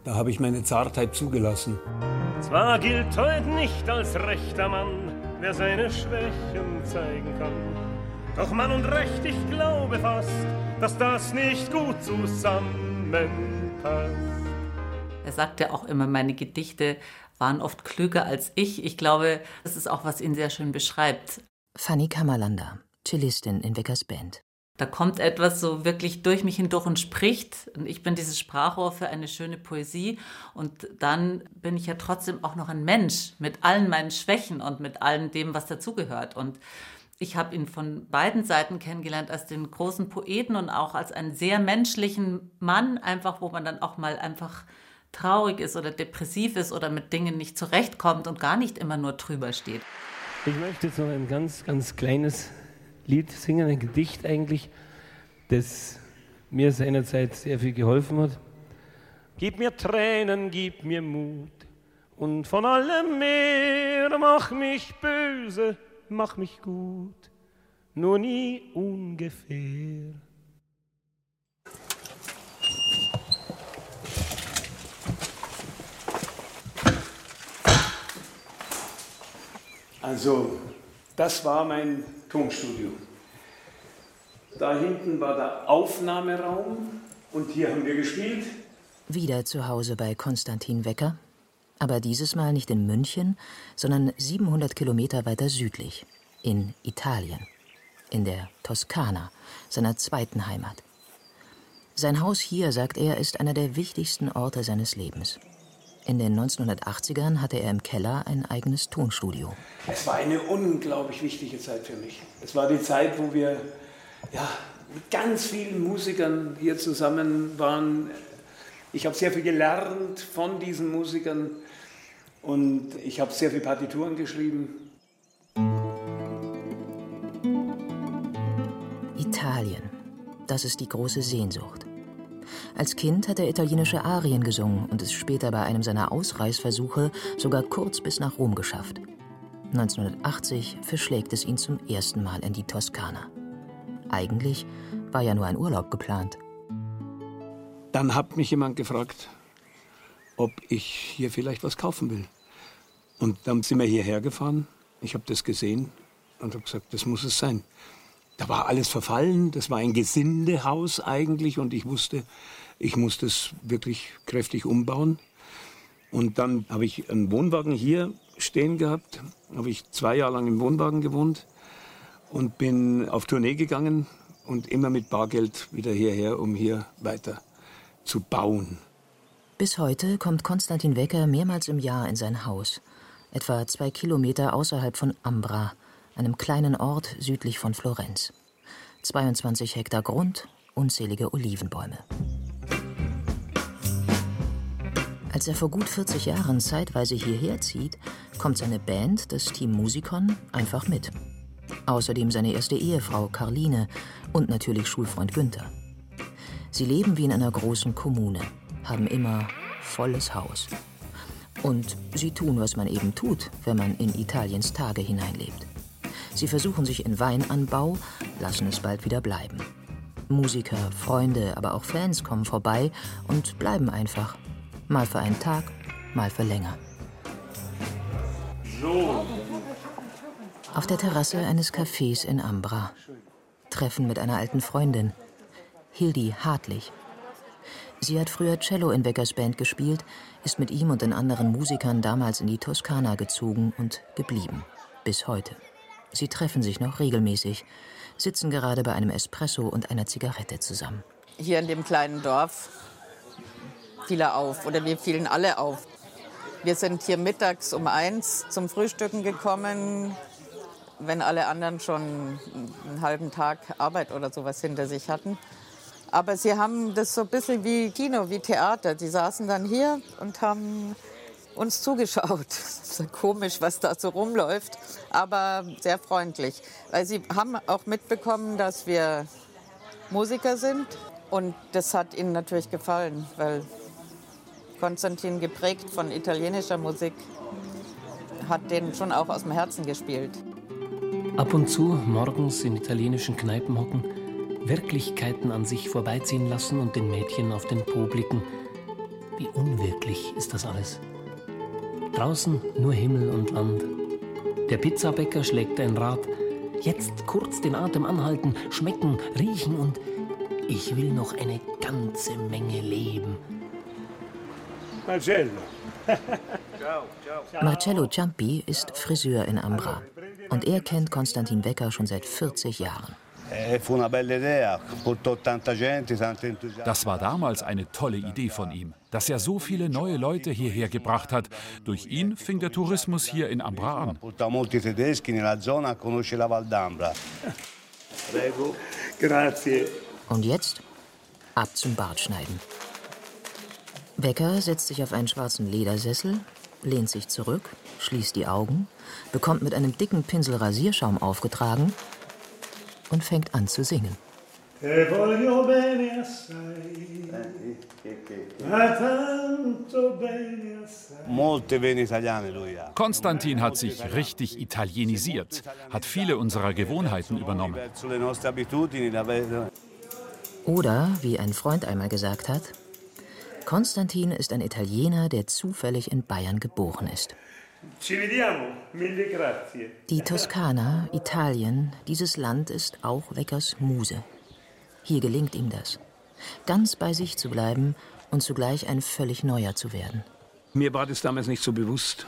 Da habe ich meine Zartheit zugelassen. Zwar gilt heute nicht als rechter Mann, wer seine Schwächen zeigen kann. Doch Mann und Recht, ich glaube fast, dass das nicht gut zusammenpasst. Er sagt ja auch immer, meine Gedichte waren oft klüger als ich. Ich glaube, das ist auch, was ihn sehr schön beschreibt. Fanny Kammerlander, Cellistin in Weckers Band. Da kommt etwas so wirklich durch mich hindurch und spricht. Und ich bin dieses Sprachrohr für eine schöne Poesie. Und dann bin ich ja trotzdem auch noch ein Mensch mit allen meinen Schwächen und mit allem dem, was dazugehört. Und ich habe ihn von beiden Seiten kennengelernt als den großen Poeten und auch als einen sehr menschlichen Mann, einfach wo man dann auch mal einfach traurig ist oder depressiv ist oder mit Dingen nicht zurechtkommt und gar nicht immer nur drüber steht. Ich möchte jetzt noch ein ganz, ganz kleines Lied singen, ein Gedicht eigentlich, das mir seinerzeit sehr viel geholfen hat. Gib mir Tränen, gib mir Mut und von allem mehr mach mich böse, mach mich gut, nur nie ungefähr. Also, das war mein Tonstudio. Da hinten war der Aufnahmeraum und hier haben wir gespielt. Wieder zu Hause bei Konstantin Wecker, aber dieses Mal nicht in München, sondern 700 Kilometer weiter südlich, in Italien, in der Toskana, seiner zweiten Heimat. Sein Haus hier, sagt er, ist einer der wichtigsten Orte seines Lebens. In den 1980ern hatte er im Keller ein eigenes Tonstudio. Es war eine unglaublich wichtige Zeit für mich. Es war die Zeit, wo wir ja, mit ganz vielen Musikern hier zusammen waren. Ich habe sehr viel gelernt von diesen Musikern und ich habe sehr viele Partituren geschrieben. Italien, das ist die große Sehnsucht. Als Kind hat er italienische Arien gesungen und es später bei einem seiner Ausreißversuche sogar kurz bis nach Rom geschafft. 1980 verschlägt es ihn zum ersten Mal in die Toskana. Eigentlich war ja nur ein Urlaub geplant. Dann hat mich jemand gefragt, ob ich hier vielleicht was kaufen will. Und dann sind wir hierher gefahren. Ich habe das gesehen und habe gesagt, das muss es sein. Da war alles verfallen, das war ein Gesindehaus eigentlich und ich wusste, ich muss das wirklich kräftig umbauen. Und dann habe ich einen Wohnwagen hier stehen gehabt, habe ich zwei Jahre lang im Wohnwagen gewohnt und bin auf Tournee gegangen und immer mit Bargeld wieder hierher, um hier weiter zu bauen. Bis heute kommt Konstantin Wecker mehrmals im Jahr in sein Haus, etwa zwei Kilometer außerhalb von Ambra, einem kleinen Ort südlich von Florenz. 22 Hektar Grund, unzählige Olivenbäume. Als er vor gut 40 Jahren zeitweise hierher zieht, kommt seine Band, das Team Musikon, einfach mit. Außerdem seine erste Ehefrau Carline und natürlich Schulfreund Günther. Sie leben wie in einer großen Kommune, haben immer volles Haus. Und sie tun, was man eben tut, wenn man in Italiens Tage hineinlebt. Sie versuchen sich in Weinanbau, lassen es bald wieder bleiben. Musiker, Freunde, aber auch Fans kommen vorbei und bleiben einfach. Mal für einen Tag, mal für länger. So. Auf der Terrasse eines Cafés in Ambra. Treffen mit einer alten Freundin. Hildi Hartlich. Sie hat früher Cello in Weckers Band gespielt, ist mit ihm und den anderen Musikern damals in die Toskana gezogen und geblieben. Bis heute. Sie treffen sich noch regelmäßig, sitzen gerade bei einem Espresso und einer Zigarette zusammen. Hier in dem kleinen Dorf fiel er auf oder wir fielen alle auf. Wir sind hier mittags um eins zum Frühstücken gekommen, wenn alle anderen schon einen halben Tag Arbeit oder sowas hinter sich hatten. Aber sie haben das so ein bisschen wie Kino, wie Theater. Die saßen dann hier und haben uns zugeschaut. Komisch, was da so rumläuft, aber sehr freundlich. Weil sie haben auch mitbekommen, dass wir Musiker sind und das hat ihnen natürlich gefallen, weil Konstantin geprägt von italienischer Musik hat den schon auch aus dem Herzen gespielt. Ab und zu morgens in italienischen Kneipen hocken, Wirklichkeiten an sich vorbeiziehen lassen und den Mädchen auf den Po blicken. Wie unwirklich ist das alles. Draußen nur Himmel und Land. Der Pizzabäcker schlägt ein Rad. Jetzt kurz den Atem anhalten, schmecken, riechen und ich will noch eine ganze Menge leben. Marcello. Marcello Ciampi ist Friseur in Ambra und er kennt Konstantin Wecker schon seit 40 Jahren. Das war damals eine tolle Idee von ihm, dass er so viele neue Leute hierher gebracht hat. Durch ihn fing der Tourismus hier in Ambra an. Und jetzt ab zum Bartschneiden. Wecker setzt sich auf einen schwarzen Ledersessel, lehnt sich zurück, schließt die Augen, bekommt mit einem dicken Pinsel Rasierschaum aufgetragen und fängt an zu singen. Te voglio bene assai, ma tanto bene assai. Molte bene italiane lui ha. Konstantin hat sich richtig italienisiert, hat viele unserer Gewohnheiten übernommen. Oder, wie ein Freund einmal gesagt hat, Konstantin ist ein Italiener, der zufällig in Bayern geboren ist. Die Toskana, Italien, dieses Land ist auch Weckers Muse. Hier gelingt ihm das. Ganz bei sich zu bleiben und zugleich ein völlig neuer zu werden. Mir war das damals nicht so bewusst.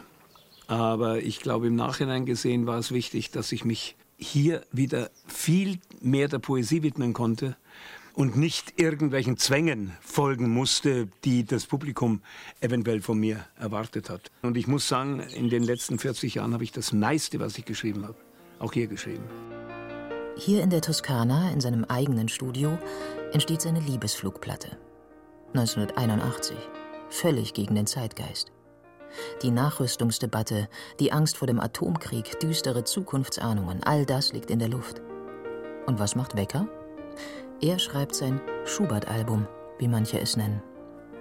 Aber ich glaube, im Nachhinein gesehen war es wichtig, dass ich mich hier wieder viel mehr der Poesie widmen konnte und nicht irgendwelchen Zwängen folgen musste, die das Publikum eventuell von mir erwartet hat. Und ich muss sagen, in den letzten 40 Jahren habe ich das meiste, was ich geschrieben habe, auch hier geschrieben. Hier in der Toskana, in seinem eigenen Studio, entsteht seine Liebesflugplatte. 1981. Völlig gegen den Zeitgeist. Die Nachrüstungsdebatte, die Angst vor dem Atomkrieg, düstere Zukunftsahnungen, all das liegt in der Luft. Und was macht Wecker? Er schreibt sein Schubert-Album, wie manche es nennen.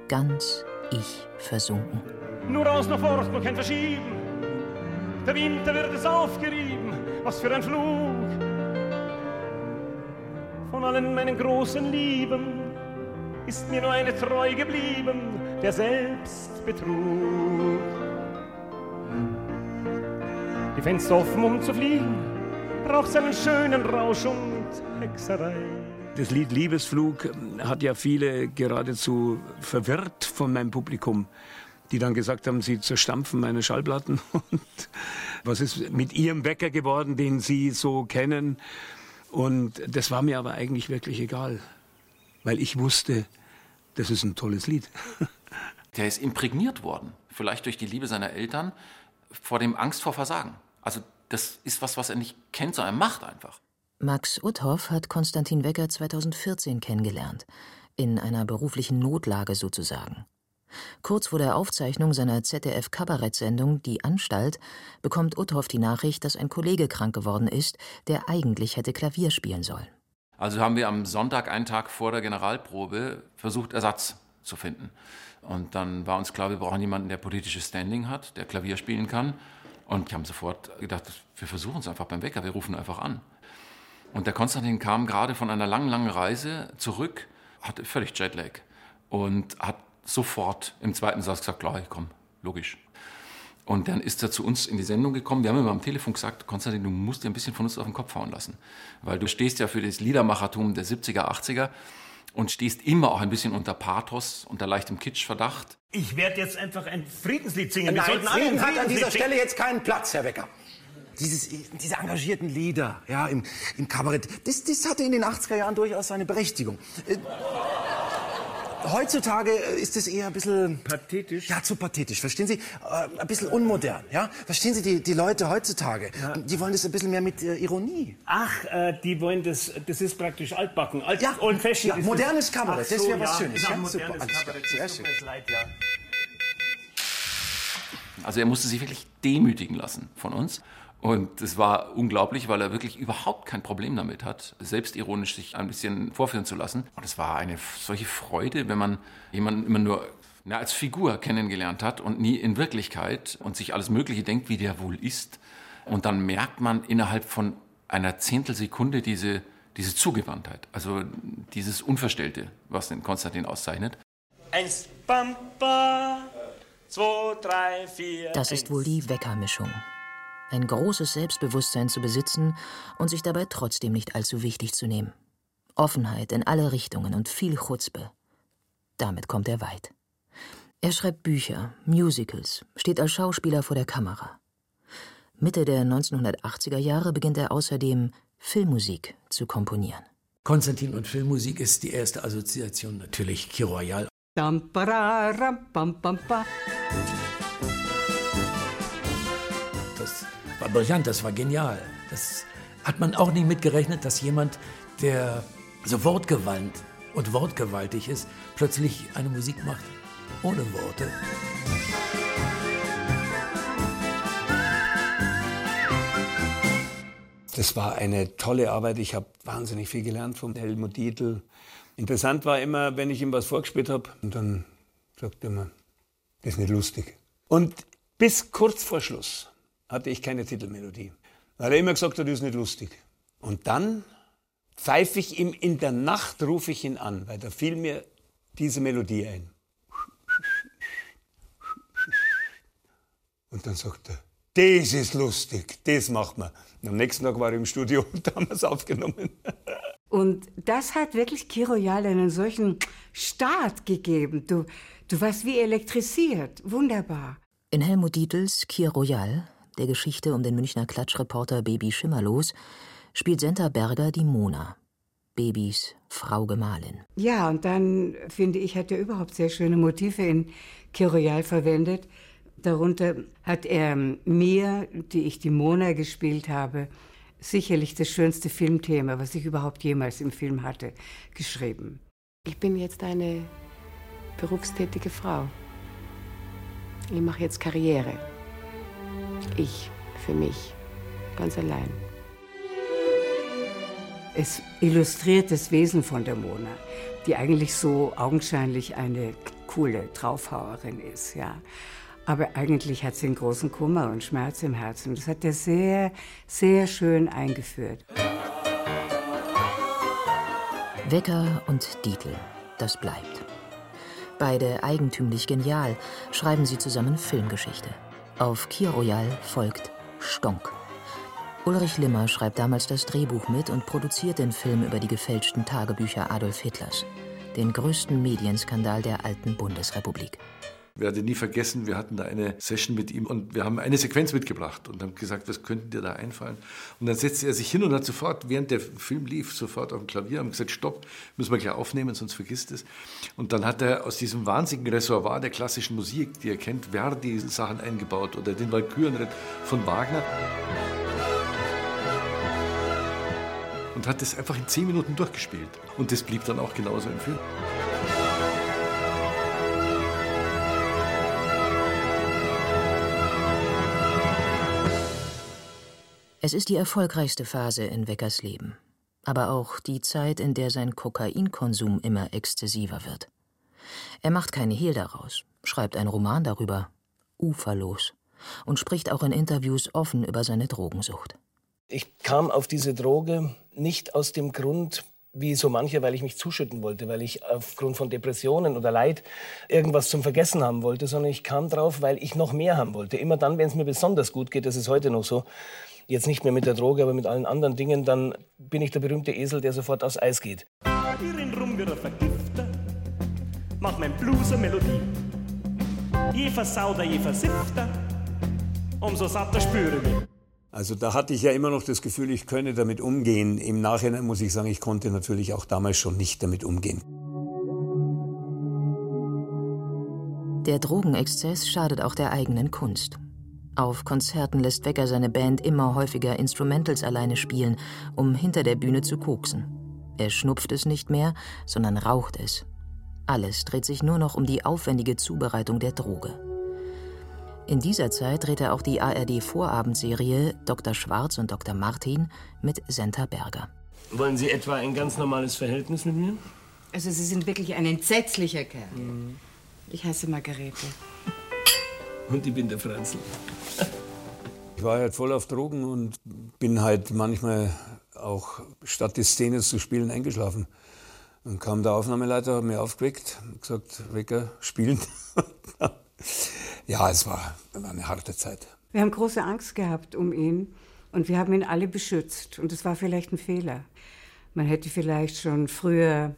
Ganz ich versunken. Nur aus noch fort, nur kein Verschieben. Der Winter wird es aufgerieben. Was für ein Flug. Von allen meinen großen Lieben ist mir nur eine treu geblieben, der Selbstbetrug. Die Fenster offen, um zu fliegen, braucht einen schönen Rausch und Hexerei. Das Lied Liebesflug hat ja viele geradezu verwirrt von meinem Publikum, die dann gesagt haben, sie zerstampfen meine Schallplatten und was ist mit ihrem Wecker geworden, den sie so kennen. Und das war mir aber eigentlich wirklich egal, weil ich wusste, das ist ein tolles Lied. Der ist imprägniert worden, vielleicht durch die Liebe seiner Eltern, vor dem Angst vor Versagen. Also das ist was, was er nicht kennt, sondern er macht einfach. Max Uthoff hat Konstantin Wecker 2014 kennengelernt, in einer beruflichen Notlage sozusagen. Kurz vor der Aufzeichnung seiner ZDF-Kabarettsendung Die Anstalt bekommt Uthoff die Nachricht, dass ein Kollege krank geworden ist, der eigentlich hätte Klavier spielen sollen. Also haben wir am Sonntag, einen Tag vor der Generalprobe, versucht, Ersatz zu finden. Und dann war uns klar, wir brauchen jemanden, der politisches Standing hat, der Klavier spielen kann. Und ich habe sofort gedacht, wir versuchen es einfach beim Wecker, wir rufen einfach an. Und der Konstantin kam gerade von einer langen, langen Reise zurück, hatte völlig Jetlag und hat sofort im zweiten Satz gesagt, klar, ich komme, logisch. Und dann ist er zu uns in die Sendung gekommen. Wir haben ihm am Telefon gesagt, Konstantin, du musst dir ein bisschen von uns auf den Kopf hauen lassen. Weil du stehst ja für das Liedermachertum der 70er, 80er und stehst immer auch ein bisschen unter Pathos, unter leichtem Kitschverdacht. Ich werde jetzt einfach ein Friedenslied singen. Nein, sollten Frieden hat an dieser Friedenslied Stelle jetzt keinen Platz, Herr Wecker. Dieses, diese engagierten Lieder ja, im, im Kabarett, das, das hatte in den 80er Jahren durchaus seine Berechtigung. Äh, Heutzutage ist es eher ein bisschen... Pathetisch? Ja, zu pathetisch, verstehen Sie? Äh, ein bisschen unmodern, ja? Verstehen Sie, die, die Leute heutzutage, die wollen das ein bisschen mehr mit äh, Ironie. Ach, äh, die wollen das, das ist praktisch altbacken, alt, Ja, old fashioned. ja, ist modernes das. Kabarett, Ach das so, wäre was ja, Schönes, Ja, ja? modernes Super, Kabarett, sehr schön. leid, ja. Also er musste sich wirklich demütigen lassen von uns. Und es war unglaublich, weil er wirklich überhaupt kein Problem damit hat, selbstironisch sich ein bisschen vorführen zu lassen. Und es war eine solche Freude, wenn man jemanden immer nur na, als Figur kennengelernt hat und nie in Wirklichkeit und sich alles Mögliche denkt, wie der wohl ist. Und dann merkt man innerhalb von einer Zehntelsekunde diese, diese Zugewandtheit, also dieses Unverstellte, was den Konstantin auszeichnet. Eins, bam, ba, zwei, drei, vier. Das ist wohl die Weckermischung. Ein großes Selbstbewusstsein zu besitzen und sich dabei trotzdem nicht allzu wichtig zu nehmen. Offenheit in alle Richtungen und viel Chutzpe. Damit kommt er weit. Er schreibt Bücher, Musicals, steht als Schauspieler vor der Kamera. Mitte der 1980er Jahre beginnt er außerdem Filmmusik zu komponieren. Konstantin und Filmmusik ist die erste Assoziation natürlich Kir Royal. Dam, pararam, pam, pam, pa. Das war brillant, das war genial. Das hat man auch nicht mitgerechnet, dass jemand, der so wortgewandt und wortgewaltig ist, plötzlich eine Musik macht ohne Worte. Das war eine tolle Arbeit. Ich habe wahnsinnig viel gelernt vom Helmut Dietl. Interessant war immer, wenn ich ihm was vorgespielt habe, und dann sagt er immer, das ist nicht lustig. Und bis kurz vor Schluss hatte ich keine Titelmelodie, weil er immer gesagt hat, das ist nicht lustig. Und dann pfeife ich ihm in der Nacht, rufe ich ihn an, weil da fiel mir diese Melodie ein. Und dann sagt er, das ist lustig, das macht man. Und am nächsten Tag war ich im Studio und da haben wir es aufgenommen. Und das hat wirklich Kiroyal einen solchen Start gegeben. Du, du warst wie elektrisiert. Wunderbar. In Helmut Dietls Kir Royal, der Geschichte um den Münchner Klatschreporter Baby Schimmerlos, spielt Senta Berger die Mona. Babys Frau Gemahlin. Ja, und dann finde ich, hat er überhaupt sehr schöne Motive in Kiroyal verwendet. Darunter hat er mir, die ich die Mona gespielt habe, sicherlich das schönste Filmthema, was ich überhaupt jemals im Film hatte, geschrieben. Ich bin jetzt eine berufstätige Frau. Ich mache jetzt Karriere. Ich, für mich, ganz allein. Es illustriert das Wesen von der Mona, die eigentlich so augenscheinlich eine coole Draufhauerin ist, ja. Aber eigentlich hat sie einen großen Kummer und Schmerz im Herzen. Das hat er sehr, sehr schön eingeführt. Wecker und Dietl, das bleibt. Beide eigentümlich genial schreiben sie zusammen Filmgeschichte. Auf Kir Royal folgt Stonk. Ulrich Limmer schreibt damals das Drehbuch mit und produziert den Film über die gefälschten Tagebücher Adolf Hitlers, den größten Medienskandal der alten Bundesrepublik. Werde nie vergessen, wir hatten da eine Session mit ihm und wir haben eine Sequenz mitgebracht und haben gesagt, was könnte dir da einfallen? Und dann setzte er sich hin und hat sofort, während der Film lief, sofort auf dem Klavier und gesagt, stopp, müssen wir gleich aufnehmen, sonst vergisst es. Und dann hat er aus diesem wahnsinnigen Reservoir der klassischen Musik, die er kennt, Verdi-Sachen eingebaut oder den Walkürenritt von Wagner. Und hat das einfach in zehn Minuten durchgespielt. Und das blieb dann auch genauso im Film. Es ist die erfolgreichste Phase in Weckers Leben, aber auch die Zeit, in der sein Kokainkonsum immer exzessiver wird. Er macht keine Hehl daraus, schreibt einen Roman darüber, uferlos, und spricht auch in Interviews offen über seine Drogensucht. Ich kam auf diese Droge nicht aus dem Grund, wie so manche, weil ich mich zuschütten wollte, weil ich aufgrund von Depressionen oder Leid irgendwas zum Vergessen haben wollte, sondern ich kam drauf, weil ich noch mehr haben wollte. Immer dann, wenn es mir besonders gut geht, das ist heute noch so, jetzt nicht mehr mit der Droge, aber mit allen anderen Dingen, dann bin ich der berühmte Esel, der sofort aufs Eis geht. Renn rum wie ein Vergifter, mach mein Blues eine Melodie. Je versauter, je versiffter, umso satter spüre ich mich. Also da hatte ich ja immer noch das Gefühl, ich könne damit umgehen. Im Nachhinein muss ich sagen, ich konnte natürlich auch damals schon nicht damit umgehen. Der Drogenexzess schadet auch der eigenen Kunst. Auf Konzerten lässt Wecker seine Band immer häufiger Instrumentals alleine spielen, um hinter der Bühne zu koksen. Er schnupft es nicht mehr, sondern raucht es. Alles dreht sich nur noch um die aufwendige Zubereitung der Droge. In dieser Zeit dreht er auch die ARD-Vorabendserie Dr. Schwarz und Dr. Martin mit Senta Berger. Wollen Sie etwa ein ganz normales Verhältnis mit mir? Also Sie sind wirklich ein entsetzlicher Kerl. Ich heiße Margarete. Und ich bin der Franzl. Ich war halt voll auf Drogen und bin halt manchmal auch statt die Szene zu spielen eingeschlafen. Dann kam der Aufnahmeleiter, hat mich aufgeweckt gesagt, Wecker, spielen. ja, es war, war eine harte Zeit. Wir haben große Angst gehabt um ihn und wir haben ihn alle beschützt. Und es war vielleicht ein Fehler. Man hätte vielleicht schon früher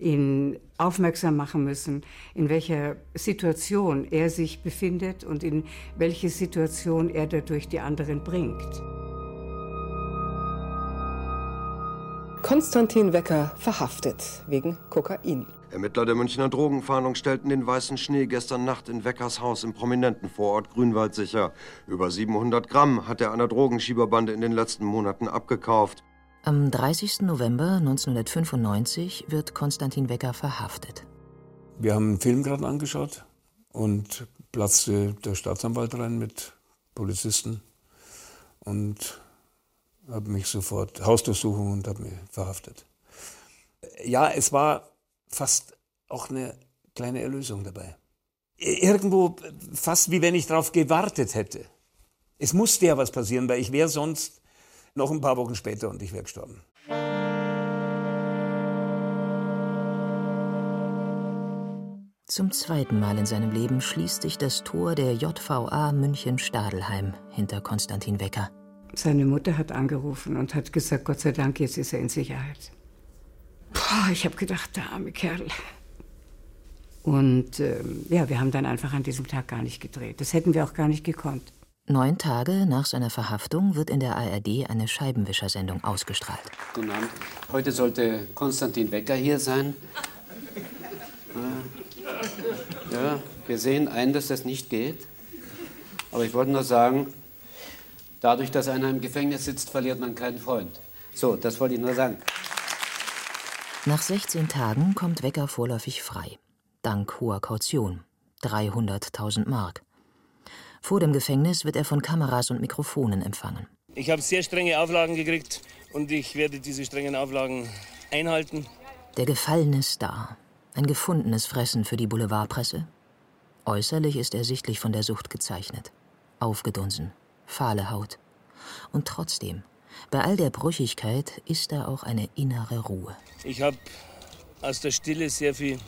ihn aufmerksam machen müssen, in welcher Situation er sich befindet und in welche Situation er dadurch die anderen bringt. Konstantin Wecker verhaftet wegen Kokain. Ermittler der Münchner Drogenfahndung stellten den weißen Schnee gestern Nacht in Weckers Haus im prominenten Vorort Grünwald sicher. Über 700 Gramm hat er einer Drogenschieberbande in den letzten Monaten abgekauft. Am 30. November 1995 wird Konstantin Wecker verhaftet. Wir haben einen Film gerade angeschaut und platzte der Staatsanwalt rein mit Polizisten und habe mich sofort Hausdurchsuchung und habe mich verhaftet. Ja, es war fast auch eine kleine Erlösung dabei. Irgendwo fast wie wenn ich darauf gewartet hätte. Es musste ja was passieren, weil ich wäre sonst noch ein paar Wochen später und ich wäre gestorben. Zum zweiten Mal in seinem Leben schließt sich das Tor der JVA München-Stadelheim hinter Konstantin Wecker. Seine Mutter hat angerufen und hat gesagt, Gott sei Dank, jetzt ist er in Sicherheit. Puh, ich habe gedacht, der arme Kerl. Und ähm, ja, wir haben dann einfach an diesem Tag gar nicht gedreht. Das hätten wir auch gar nicht gekonnt. Neun Tage nach seiner Verhaftung wird in der ARD eine Scheibenwischersendung ausgestrahlt. Guten Abend. Heute sollte Konstantin Wecker hier sein. Ja, wir sehen ein, dass das nicht geht. Aber ich wollte nur sagen, dadurch, dass einer im Gefängnis sitzt, verliert man keinen Freund. So, das wollte ich nur sagen. Nach 16 Tagen kommt Wecker vorläufig frei. Dank hoher Kaution. 300.000 Mark. Vor dem Gefängnis wird er von Kameras und Mikrofonen empfangen. Ich habe sehr strenge Auflagen gekriegt und ich werde diese strengen Auflagen einhalten. Der gefallene Star. Ein gefundenes Fressen für die Boulevardpresse. Äußerlich ist er sichtlich von der Sucht gezeichnet. Aufgedunsen, fahle Haut. Und trotzdem, bei all der Brüchigkeit ist da auch eine innere Ruhe. Ich habe aus der Stille sehr viel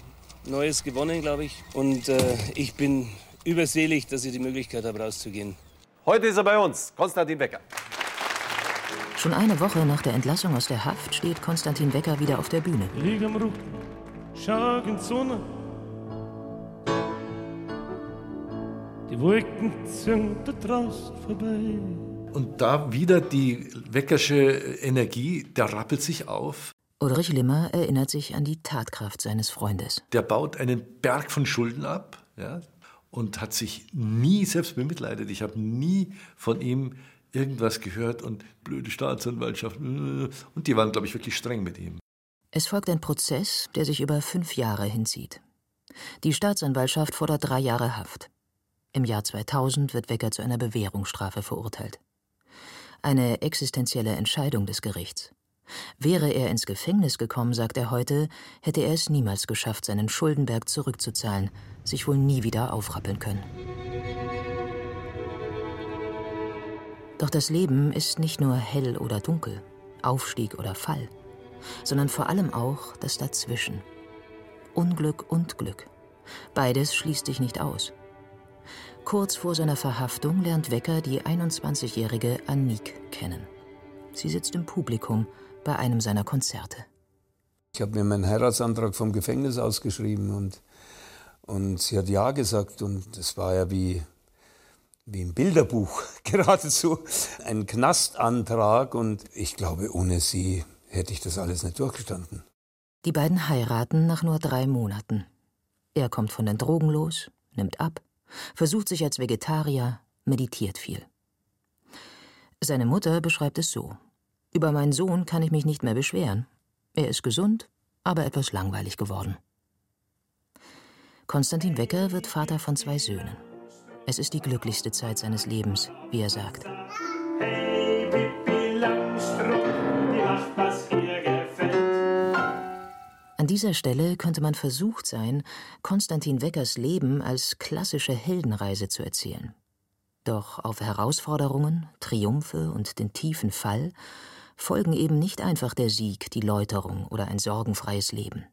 Neues gewonnen, glaube ich. Und äh, ich bin überselig, dass ich die Möglichkeit habe, rauszugehen. Heute ist er bei uns, Konstantin Wecker. Schon eine Woche nach der Entlassung aus der Haft steht Konstantin Wecker wieder auf der Bühne. Lieg am Rücken, schau in die Sonne. Die Wolken ziehen da draußen vorbei. Und da wieder die Weckersche Energie, der rappelt sich auf. Ulrich Limmer erinnert sich an die Tatkraft seines Freundes. Der baut einen Berg von Schulden ab ja, und hat sich nie selbst bemitleidet. Ich habe nie von ihm irgendwas gehört und blöde Staatsanwaltschaft. Und die waren, glaube ich, wirklich streng mit ihm. Es folgt ein Prozess, der sich über fünf Jahre hinzieht. Die Staatsanwaltschaft fordert drei Jahre Haft. Im Jahr 2000 wird Wecker zu einer Bewährungsstrafe verurteilt. Eine existenzielle Entscheidung des Gerichts. Wäre er ins Gefängnis gekommen, sagt er heute, hätte er es niemals geschafft, seinen Schuldenberg zurückzuzahlen, sich wohl nie wieder aufrappeln können. Doch das Leben ist nicht nur hell oder dunkel, Aufstieg oder Fall, sondern vor allem auch das Dazwischen. Unglück und Glück. Beides schließt sich nicht aus. Kurz vor seiner Verhaftung lernt Wecker die 21-jährige Anik kennen. Sie sitzt im Publikum bei einem seiner Konzerte. Ich habe mir meinen Heiratsantrag vom Gefängnis ausgeschrieben und, und sie hat Ja gesagt und es war ja wie, wie ein Bilderbuch, geradezu ein Knastantrag und ich glaube, ohne sie hätte ich das alles nicht durchgestanden. Die beiden heiraten nach nur drei Monaten. Er kommt von den Drogen los, nimmt ab, versucht sich als Vegetarier, meditiert viel. Seine Mutter beschreibt es so. Über meinen Sohn kann ich mich nicht mehr beschweren. Er ist gesund, aber etwas langweilig geworden. Konstantin Wecker wird Vater von zwei Söhnen. Es ist die glücklichste Zeit seines Lebens, wie er sagt. Hey, Pippi Langstrumpf, die was ihr gefällt. An dieser Stelle könnte man versucht sein, Konstantin Weckers Leben als klassische Heldenreise zu erzählen. Doch auf Herausforderungen, Triumphe und den tiefen Fall folgen eben nicht einfach der Sieg, die Läuterung oder ein sorgenfreies Leben.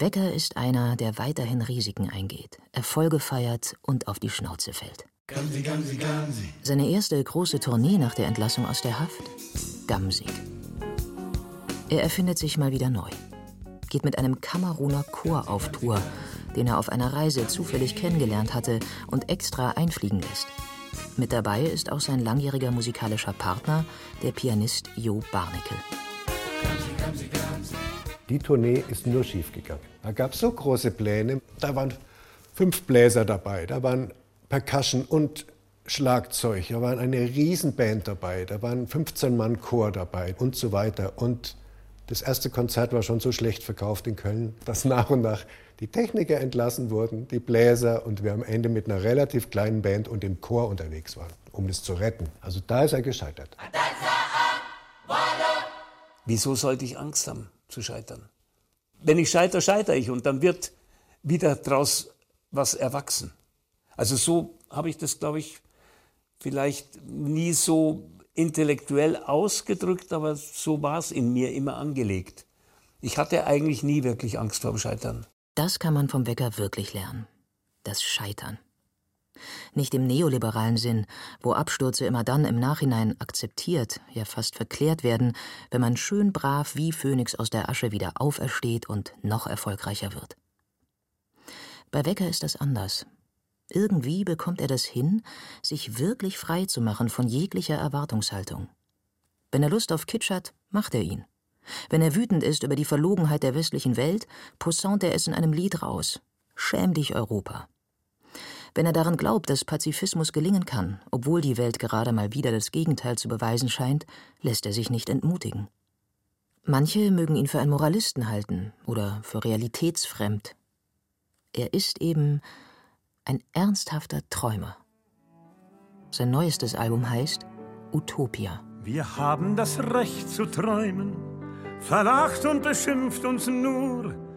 Wecker ist einer, der weiterhin Risiken eingeht, Erfolge feiert und auf die Schnauze fällt. Gamsi, Gamsi, Gamsi. Seine erste große Tournee nach der Entlassung aus der Haft? Gamsig. Er erfindet sich mal wieder neu. Geht mit einem Kameruner Chor auf Tour, den er auf einer Reise zufällig kennengelernt hatte und extra einfliegen lässt. Mit dabei ist auch sein langjähriger musikalischer Partner, der Pianist Jo Barnickel. Die Tournee ist nur schiefgegangen. Da gab es so große Pläne. Da waren fünf Bläser dabei, da waren Percussion und Schlagzeug, da war eine Riesenband dabei, da waren 15 Mann Chor dabei und so weiter. Und das erste Konzert war schon so schlecht verkauft in Köln, dass nach und nach die Techniker entlassen wurden, die Bläser und wir am Ende mit einer relativ kleinen Band und dem Chor unterwegs waren, um das zu retten. Also da ist er gescheitert. Wieso sollte ich Angst haben zu scheitern? Wenn ich scheitere, scheitere ich und dann wird wieder daraus was erwachsen. Also so habe ich das, glaube ich, vielleicht nie so intellektuell ausgedrückt, aber so war es in mir immer angelegt. Ich hatte eigentlich nie wirklich Angst vor dem Scheitern. Das kann man vom Wecker wirklich lernen. Das Scheitern. Nicht im neoliberalen Sinn, wo Abstürze immer dann im Nachhinein akzeptiert, ja fast verklärt werden, wenn man schön brav wie Phönix aus der Asche wieder aufersteht und noch erfolgreicher wird. Bei Wecker ist das anders. Irgendwie bekommt er das hin, sich wirklich frei zu machen von jeglicher Erwartungshaltung. Wenn er Lust auf Kitsch hat, macht er ihn. Wenn er wütend ist über die Verlogenheit der westlichen Welt, posaunt er es in einem Lied raus. Schäm dich, Europa. Wenn er daran glaubt, dass Pazifismus gelingen kann, obwohl die Welt gerade mal wieder das Gegenteil zu beweisen scheint, lässt er sich nicht entmutigen. Manche mögen ihn für einen Moralisten halten oder für realitätsfremd. Er ist eben ein ernsthafter Träumer. Sein neuestes Album heißt Utopia. Wir haben das Recht zu träumen, verlacht und beschimpft uns nur.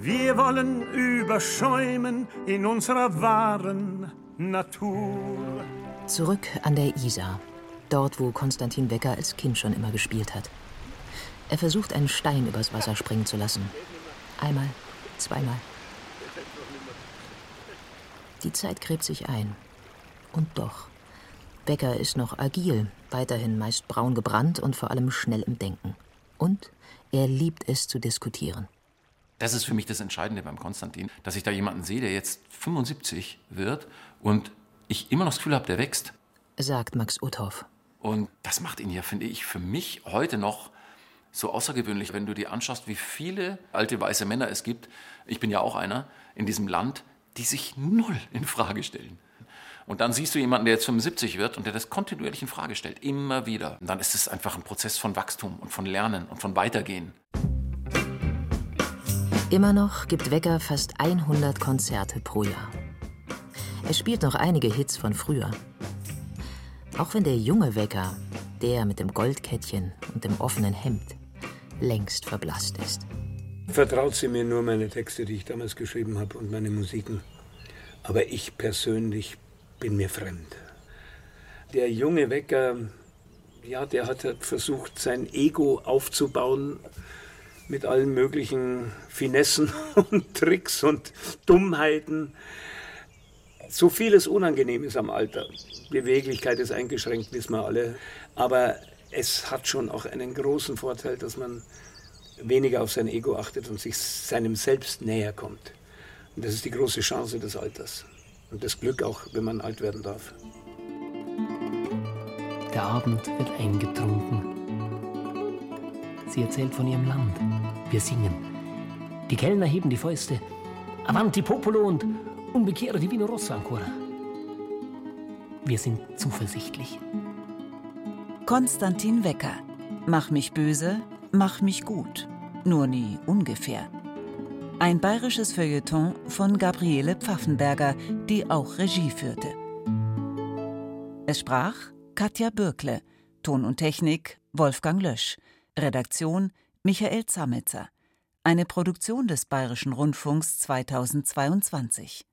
Wir wollen überschäumen in unserer wahren Natur. Zurück an der Isar, dort wo Konstantin Wecker als Kind schon immer gespielt hat. Er versucht, einen Stein übers Wasser springen zu lassen. Einmal, zweimal. Die Zeit gräbt sich ein. Und doch. Becker ist noch agil, weiterhin meist braun gebrannt und vor allem schnell im Denken. Und er liebt es zu diskutieren. Das ist für mich das Entscheidende beim Konstantin, dass ich da jemanden sehe, der jetzt 75 wird und ich immer noch das Gefühl habe, der wächst. Sagt Max Uthoff. Und das macht ihn ja, finde ich, für mich heute noch so außergewöhnlich, wenn du dir anschaust, wie viele alte weiße Männer es gibt. Ich bin ja auch einer in diesem Land, die sich null in Frage stellen. Und dann siehst du jemanden, der jetzt 75 wird und der das kontinuierlich in Frage stellt, immer wieder. Und dann ist es einfach ein Prozess von Wachstum und von Lernen und von Weitergehen. Immer noch gibt Wecker fast 100 Konzerte pro Jahr. Er spielt noch einige Hits von früher. Auch wenn der junge Wecker, der mit dem Goldkettchen und dem offenen Hemd, längst verblasst ist. Vertraut sie mir nur meine Texte, die ich damals geschrieben habe und meine Musiken. Aber ich persönlich bin mir fremd. Der junge Wecker, ja, der hat versucht, sein Ego aufzubauen mit allen möglichen Finessen und Tricks und Dummheiten. So vieles Unangenehmes am Alter. Beweglichkeit ist eingeschränkt, wissen wir alle. Aber es hat schon auch einen großen Vorteil, dass man weniger auf sein Ego achtet und sich seinem Selbst näher kommt. Und das ist die große Chance des Alters. Und das Glück auch, wenn man alt werden darf. Der Abend wird eingetrunken. Sie erzählt von ihrem Land. Wir singen. Die Kellner heben die Fäuste. Avanti Popolo und Unbekehre Divino Rossa ancora. Wir sind zuversichtlich. Konstantin Wecker. Mach mich böse, mach mich gut. Nur nie ungefähr. Ein bayerisches Feuilleton von Gabriele Pfaffenberger, die auch Regie führte. Es sprach Katja Bürkle, Ton und Technik Wolfgang Lösch, Redaktion Michael Zametzer. Eine Produktion des Bayerischen Rundfunks 2022.